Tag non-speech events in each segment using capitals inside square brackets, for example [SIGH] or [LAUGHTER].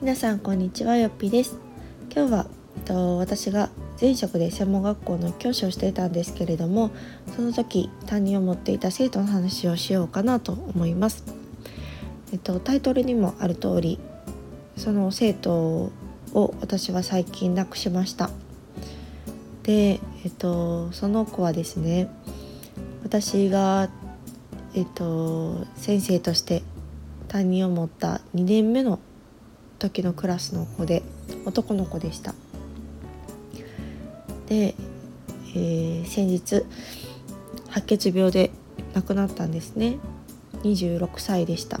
皆さんこんにちはよっぴです今日はと私が前職で専門学校の教師をしていたんですけれどもその時担任を持っていた生徒の話をしようかなと思います。えっと、タイトルにもある通りその生徒を私は最近亡くしました。で、えっと、その子はですね私が、えっと、先生として担任を持った2年目の時のクラスの子で男の子でした。で、えー、先日白血病で亡くなったんですね26歳でした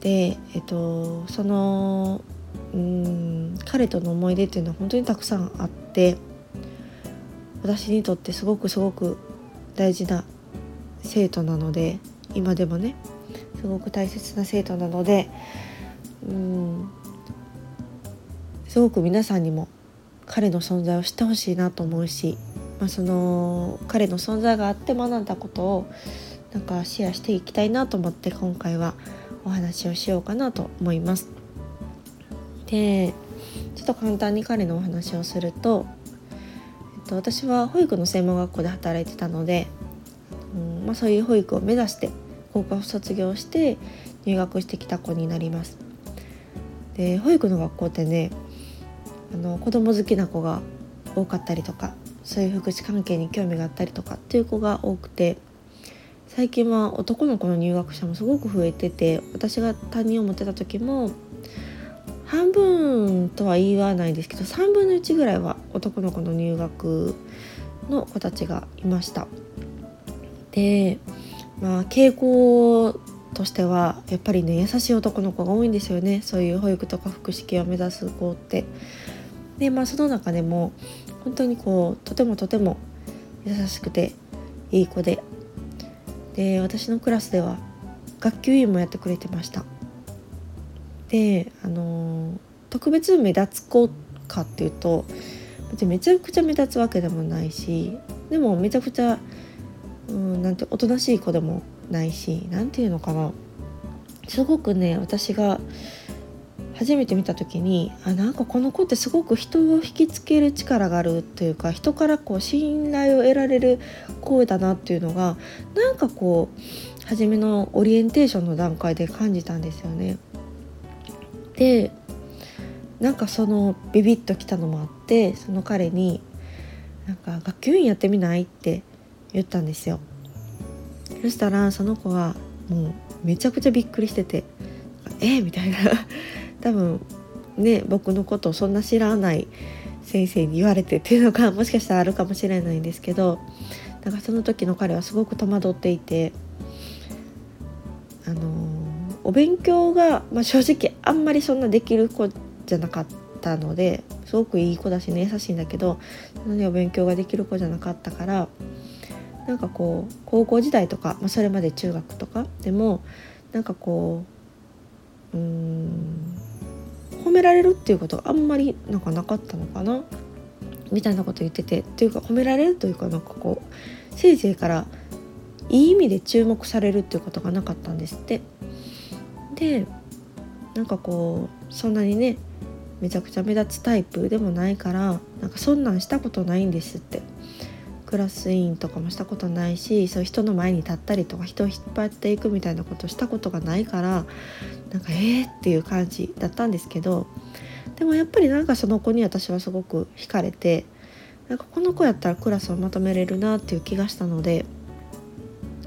でえっとそのうん彼との思い出っていうのは本当にたくさんあって私にとってすごくすごく大事な生徒なので今でもねすごく大切な生徒なのでうんすごく皆さんにも彼の存在を知ってほしいなと思うし、まあ、その彼の存在があって学んだことをなんかシェアしていきたいなと思って今回はお話をしようかなと思います。でちょっと簡単に彼のお話をすると、えっと、私は保育の専門学校で働いてたので、うんまあ、そういう保育を目指して高校卒業して入学してきた子になります。で保育の学校ってねあの子供好きな子が多かったりとかそういう福祉関係に興味があったりとかっていう子が多くて最近は男の子の入学者もすごく増えてて私が担任を持ってた時も半分とは言わないですけど3分の1ぐらいは男の子の入学の子たちがいました。でまあ傾向としてはやっぱりね優しい男の子が多いんですよね。そういう保育とか福祉系を目指す子って。でまあその中でも本当にこうとてもとても優しくていい子で。で私のクラスでは学級委員もやってくれてました。であの特別目立つ子かっていうとめちゃくちゃ目立つわけでもないしでもめちゃくちゃ、うん、なんておとなしい子でもないし何て言うのかなすごくね私が初めて見た時にあなんかこの子ってすごく人を引きつける力があるというか人からこう信頼を得られる声だなっていうのがなんかこう初めのオリエンテーションの段階で感じたんですよね。でなんかそのビビッときたのもあってその彼に「なんか学級委員やってみない?」って言ったんですよ。そしたらその子はもうめちゃくちゃびっくりしてて「えみたいな [LAUGHS] 多分ね僕のことをそんな知らない先生に言われてっていうのがもしかしたらあるかもしれないんですけどだかその時の彼はすごく戸惑っていてあのお勉強が、まあ、正直あんまりそんなできる子じゃなかったのですごくいい子だしね優しいんだけどそんなにお勉強ができる子じゃなかったからなんかこう高校時代とか、まあ、それまで中学とかでもなんかこううん褒められるっていうことがあんまりなんかなかったのかなみたいなこと言っててっていうか褒められるというかなんかこう先生からいい意味で注目されるっていうことがなかったんですって。でなんかこうそんなにねめちゃくちゃ目立つタイプでもないからなんかそんなんしたことないんですって。クラス委員とかもしたことないしそういう人の前に立ったりとか人を引っ張っていくみたいなことをしたことがないからなんかえーっていう感じだったんですけどでもやっぱりなんかその子に私はすごく惹かれてなんかこの子やったらクラスをまとめれるなっていう気がしたので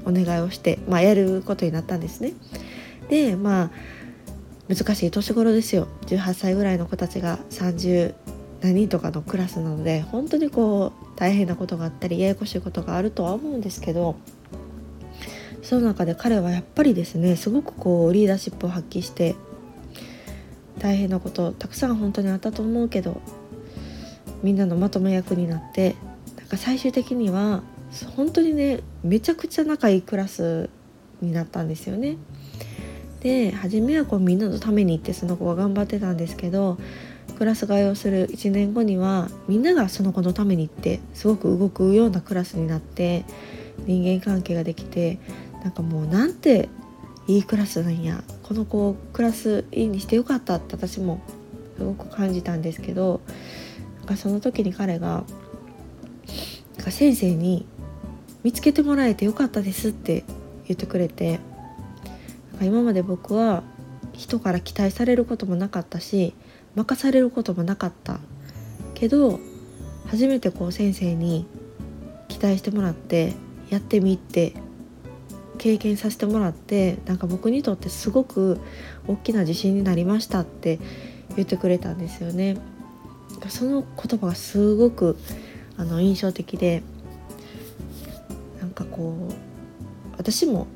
お願いをして、まあ、やることになったんですね。でまあ難しい年頃ですよ18歳ぐらいの子たちが30何とかのクラスなので本当にこう大変なことがあったりややこしいことがあるとは思うんですけどその中で彼はやっぱりですねすごくこうリーダーシップを発揮して大変なことたくさん本当にあったと思うけどみんなのまとめ役になってなんか最終的には本当にねめちゃくちゃ仲いいクラスになったんですよね。で初めはこうみんなのためにってその子が頑張ってたんですけどクラス替えをする1年後にはみんながその子のためにってすごく動くようなクラスになって人間関係ができてなんかもうなんていいクラスなんやこの子をクラスいいにしてよかったって私もすごく感じたんですけどなんかその時に彼がなんか先生に「見つけてもらえてよかったです」って言ってくれてなんか今まで僕は人から期待されることもなかったし任されることもなかったけど初めてこう先生に期待してもらってやってみて経験させてもらってなんか僕にとってすごく大きな自信になりましたって言ってくれたんですよね。その言葉がすごくあの印象的でなんかこう私も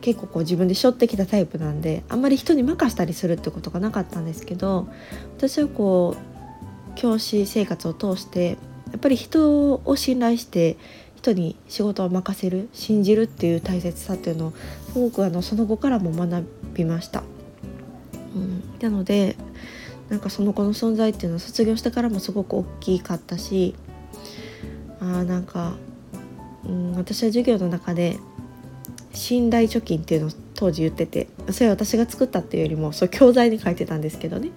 結構こう自分で背負ってきたタイプなんであんまり人に任したりするってことがなかったんですけど私はこう教師生活を通してやっぱり人を信頼して人に仕事を任せる信じるっていう大切さっていうのをすごくあのその後からも学びました。うん、なのでなんかその子の存在っていうのは卒業してからもすごく大きかったしあなんか、うん、私は授業の中で信頼貯金っていうのを当時言っててそれは私が作ったっていうよりもそう教材に書いてたんですけどね。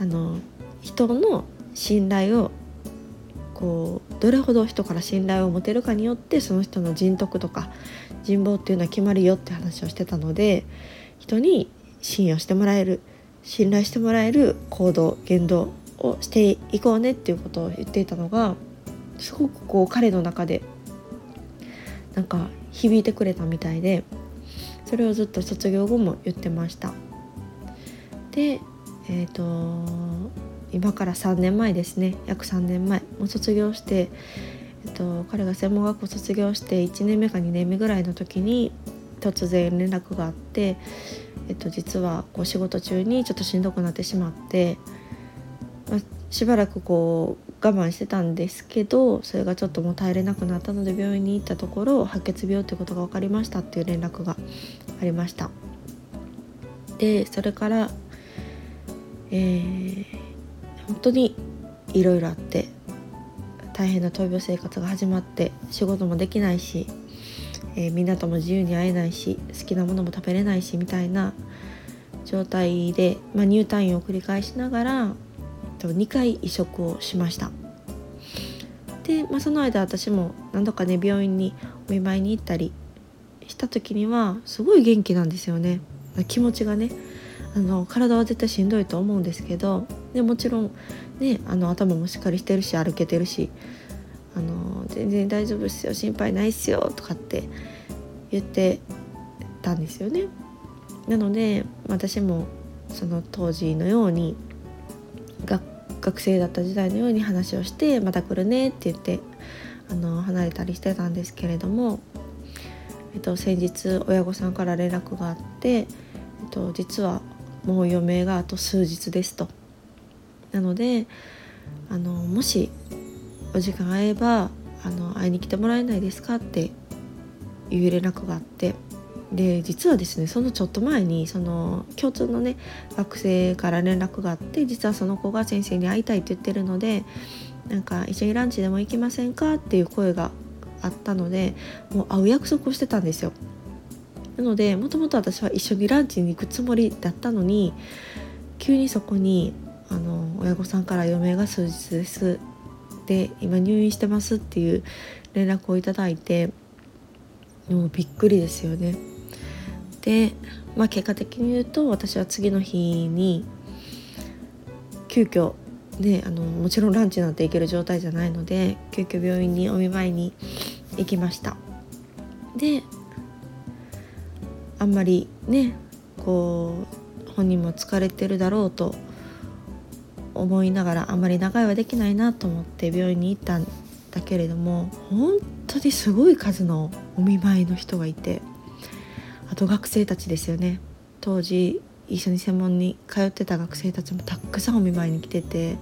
あの人の信頼をこうどれほど人から信頼を持てるかによってその人の人徳とか人望っていうのは決まるよって話をしてたので人に信用してもらえる信頼してもらえる行動言動をしていこうねっていうことを言っていたのがすごくこう彼の中でなんか響いてくれたみたいでそれをずっと卒業後も言ってました。でえ、ー、と今から3年前ですね約3年前もう卒業して、えっと、彼が専門学校卒業して1年目か2年目ぐらいの時に突然連絡があって、えっと、実はこう仕事中にちょっとしんどくなってしまって、まあ、しばらくこう我慢してたんですけどそれがちょっともう耐えれなくなったので病院に行ったところ白血病ということが分かりましたっていう連絡がありました。でそれから、えー本当にいろいろあって大変な闘病生活が始まって仕事もできないし、えー、みんなとも自由に会えないし好きなものも食べれないしみたいな状態で、まあ、入退院を繰り返しながら2回移植をしましたで、まあ、その間私も何度かね病院にお見舞いに行ったりした時にはすごい元気なんですよね気持ちがねあの体は絶対しんどいと思うんですけどでもちろん、ね、あの頭もしっかりしてるし歩けてるしあの全然大丈夫ですよ心配ないっすよとかって言ってたんですよね。なので私もその当時のように学生だった時代のように話をして「また来るね」って言ってあの離れたりしてたんですけれども、えっと、先日親御さんから連絡があって、えっと、実はもう余命があと数日ですと。なのであのもしお時間合えばあの会いに来てもらえないですかっていう連絡があってで実はですねそのちょっと前にその共通のね学生から連絡があって実はその子が先生に会いたいって言ってるのでなんか一緒にランチでも行きませんかっていう声があったのでもう会う約束をしてたんですよ。なのでもともと私は一緒にランチに行くつもりだったのに急にそこにあの親御さんから「余命が数日です」で今入院してますっていう連絡をいただいてもうびっくりですよね。で、まあ、結果的に言うと私は次の日に急遽ねあのもちろんランチなんて行ける状態じゃないので急遽病院にお見舞いに行きました。であんまりねこう本人も疲れてるだろうと思いながらあんまり長居はできないなと思って病院に行ったんだけれども本当にすごい数のお見舞いの人がいてあと学生たちですよね。当時一緒に専門に通ってた学生たちもたくさんお見舞いに来てて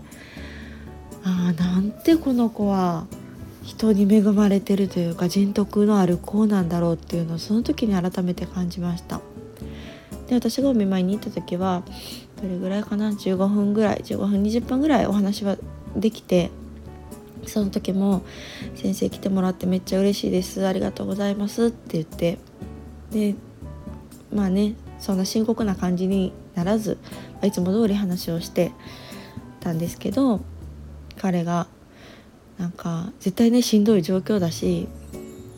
ああなんてこの子は人に恵まれてるというか人徳のある子なんだろうっていうのをその時に改めて感じました。で私がお見舞いに行った時はどれぐらいかな？15分ぐらい15分20分ぐらいお話はできてその時も「先生来てもらってめっちゃ嬉しいです。ありがとうございます」って言ってでまあねそんな深刻な感じにならずいつも通り話をしてたんですけど彼がなんか絶対ねしんどい状況だし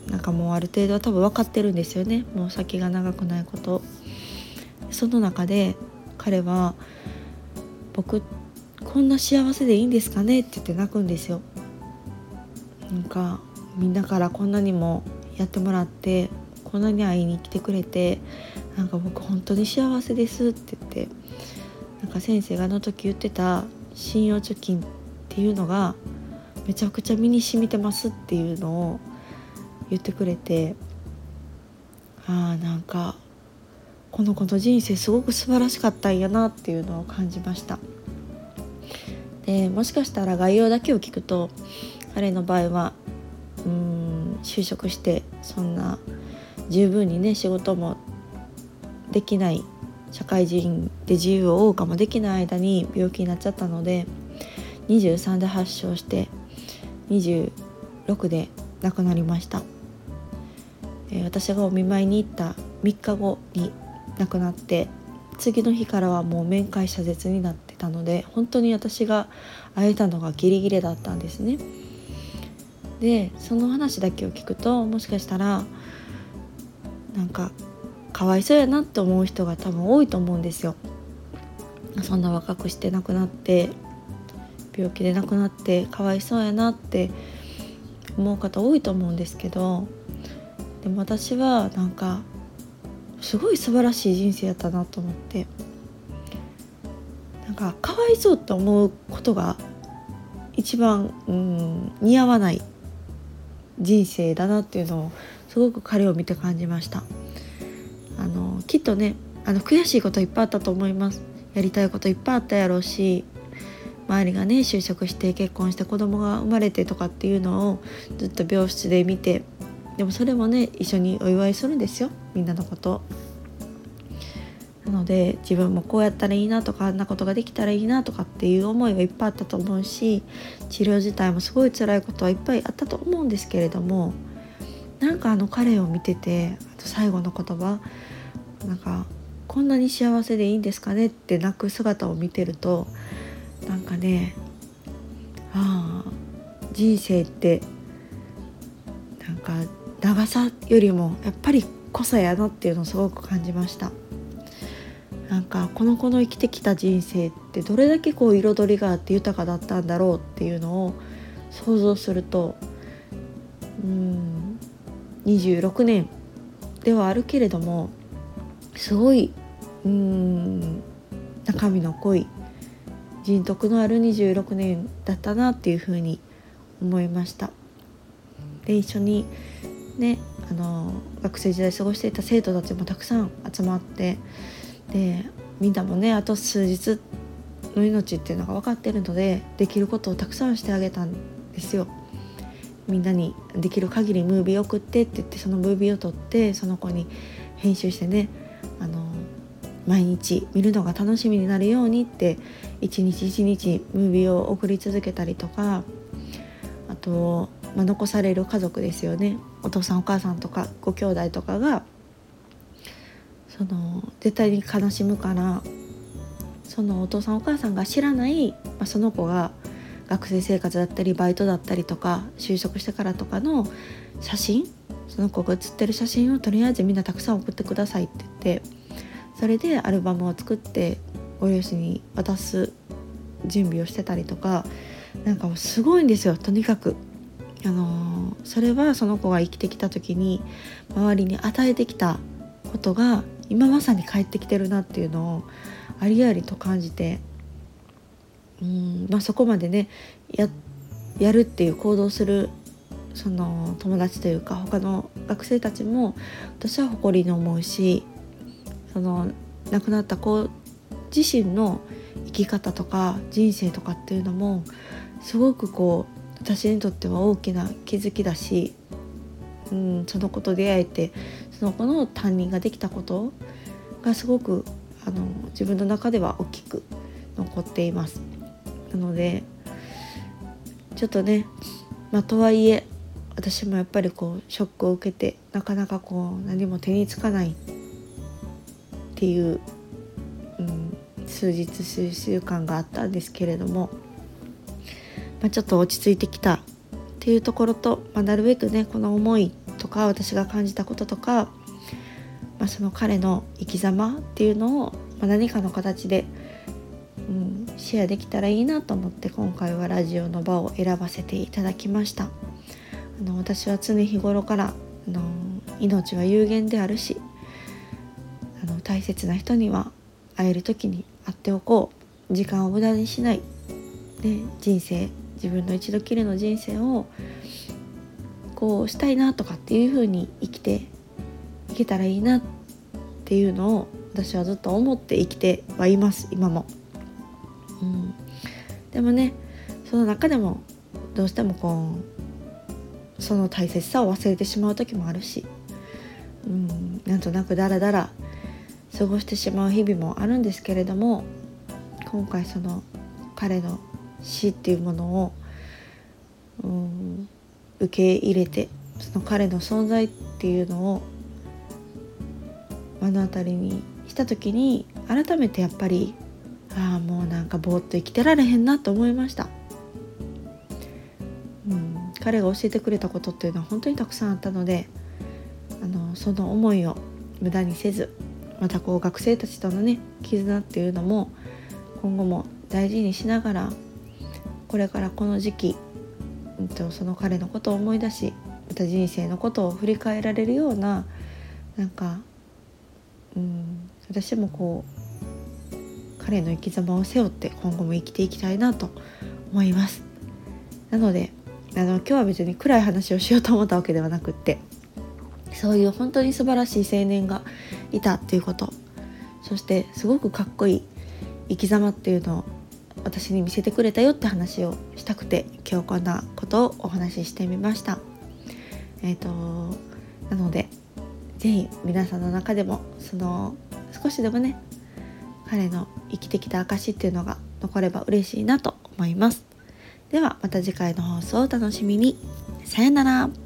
なんかもうある程度は多分分かってるんですよね。もう先が長くないこと。その中で彼は「僕こんな幸せでいいんですかね?」って言って泣くんですよ。なんかみんなからこんなにもやってもらってこんなに会いに来てくれてなんか僕本当に幸せですって言ってなんか先生があの時言ってた信用貯金っていうのがめちゃくちゃ身に染みてますっていうのを言ってくれてああなんかこの子の人生すごく素晴らしかったんやなっていうのを感じました。でもしかしたら概要だけを聞くと彼の場合はうん就職してそんな十分にね仕事もできない社会人で自由を謳歌もできない間に病気になっちゃったので23で発症して26で亡くなりました、えー、私がお見舞いに行った3日後に亡くなって次の日からはもう面会謝絶になってたので本当に私が会えたのがギリギリだったんですね。でその話だけを聞くともしかしたらなんかかわいそうやなって思う人が多分多いと思うんですよ。そんな若くして亡くなって病気で亡くなってかわいそうやなって思う方多いと思うんですけどでも私はなんかすごい素晴らしい人生やったなと思ってなんかかわいそうって思うことが一番うん似合わない人生だなっていうのをすごく彼を見て感じました。あのきっとねあの悔しいこといっぱいあったと思います。やりたいこといっぱいあったやろうし周りがね就職して結婚して子供が生まれてとかっていうのをずっと病室で見てでもそれもね一緒にお祝いするんですよ。みんなのこと。なので自分もこうやったらいいなとかあんなことができたらいいなとかっていう思いはいっぱいあったと思うし治療自体もすごい辛いことはいっぱいあったと思うんですけれどもなんかあの彼を見ててあと最後の言葉なんかこんなに幸せでいいんですかねって泣く姿を見てるとなんかねああ人生ってなんか長さよりもやっぱり濃さやなっていうのをすごく感じました。なんかこの子の生きてきた人生ってどれだけこう彩りがあって豊かだったんだろうっていうのを想像するとうん26年ではあるけれどもすごいうん中身の濃い人徳のある26年だったなっていうふうに思いました。で一緒にねあの学生時代過ごしていた生徒たちもたくさん集まってでみんなもねあと数日の命っていうのが分かってるのでできることをたくさんしてあげたんですよ。みんなにできる限りムービー送ってって言ってそのムービーを撮ってその子に編集してねあの毎日見るのが楽しみになるようにって一日一日ムービーを送り続けたりとかあと、まあ、残される家族ですよね。お父さんお母さんとかご兄弟とかがその絶対に悲しむからそのお父さんお母さんが知らない、まあ、その子が学生生活だったりバイトだったりとか就職してからとかの写真その子が写ってる写真をとりあえずみんなたくさん送ってくださいって言ってそれでアルバムを作ってご両親に渡す準備をしてたりとかなんかすごいんですよとにかく。あのそれはその子が生きてきた時に周りに与えてきたことが今まさに帰ってきてるなっていうのをありありと感じてうん、まあ、そこまでねややるっていう行動するその友達というか他の学生たちも私は誇りに思うしその亡くなった子自身の生き方とか人生とかっていうのもすごくこう私にとっては大きな気づきだし、うん、その子と出会えてその子の担任ができたことがすごくあの自分の中では大きく残っています。なのでちょっとねまあ、とはいえ私もやっぱりこうショックを受けてなかなかこう何も手につかないっていう、うん、数日数週間があったんですけれども、まあ、ちょっと落ち着いてきたっていうところと、まあ、なるべくねこの思いとか私が感じたこととか、まあ、その彼の生き様っていうのを、ま、何かの形で、シェアできたらいいなと思って今回はラジオの場を選ばせていただきました。あの私は常日頃からあの命は有限であるしあの大切な人には会える時に会っておこう時間を無駄にしない、ね、人生自分の一度きりの人生をこうしたいなとかっていう風に生きていけたらいいなっていうのを私はずっと思って生きてはいます今も。うん、でもねその中でもどうしてもこうその大切さを忘れてしまう時もあるし、うん、なんとなくダラダラ過ごしてしまう日々もあるんですけれども今回その彼の死っていうものを、うん、受け入れてその彼の存在っていうのを目の当たりにした時に改めてやっぱりああもうなんかぼーっと生きてられへんなと思いました、うん、彼が教えてくれたことっていうのは本当にたくさんあったのであのその思いを無駄にせずまたこう学生たちとのね絆っていうのも今後も大事にしながらこれからこの時期、うん、とその彼のことを思い出しまた人生のことを振り返られるようななんか、うん、私もこう彼の生き様を背負って今後も生きていきたいなと思います。なのであの今日は別に暗い話をしようと思ったわけではなくってそういう本当に素晴らしい青年がいたっていうことそしてすごくかっこいい生き様っていうのを私に見せてくれたよって話をしたくて今日こんなことをお話ししてみました。えーと、なので是非皆さんの中でもその少しでもね彼の生きてきた証っていうのが残れば嬉しいなと思います。ではまた次回の放送をお楽しみに。さよなら。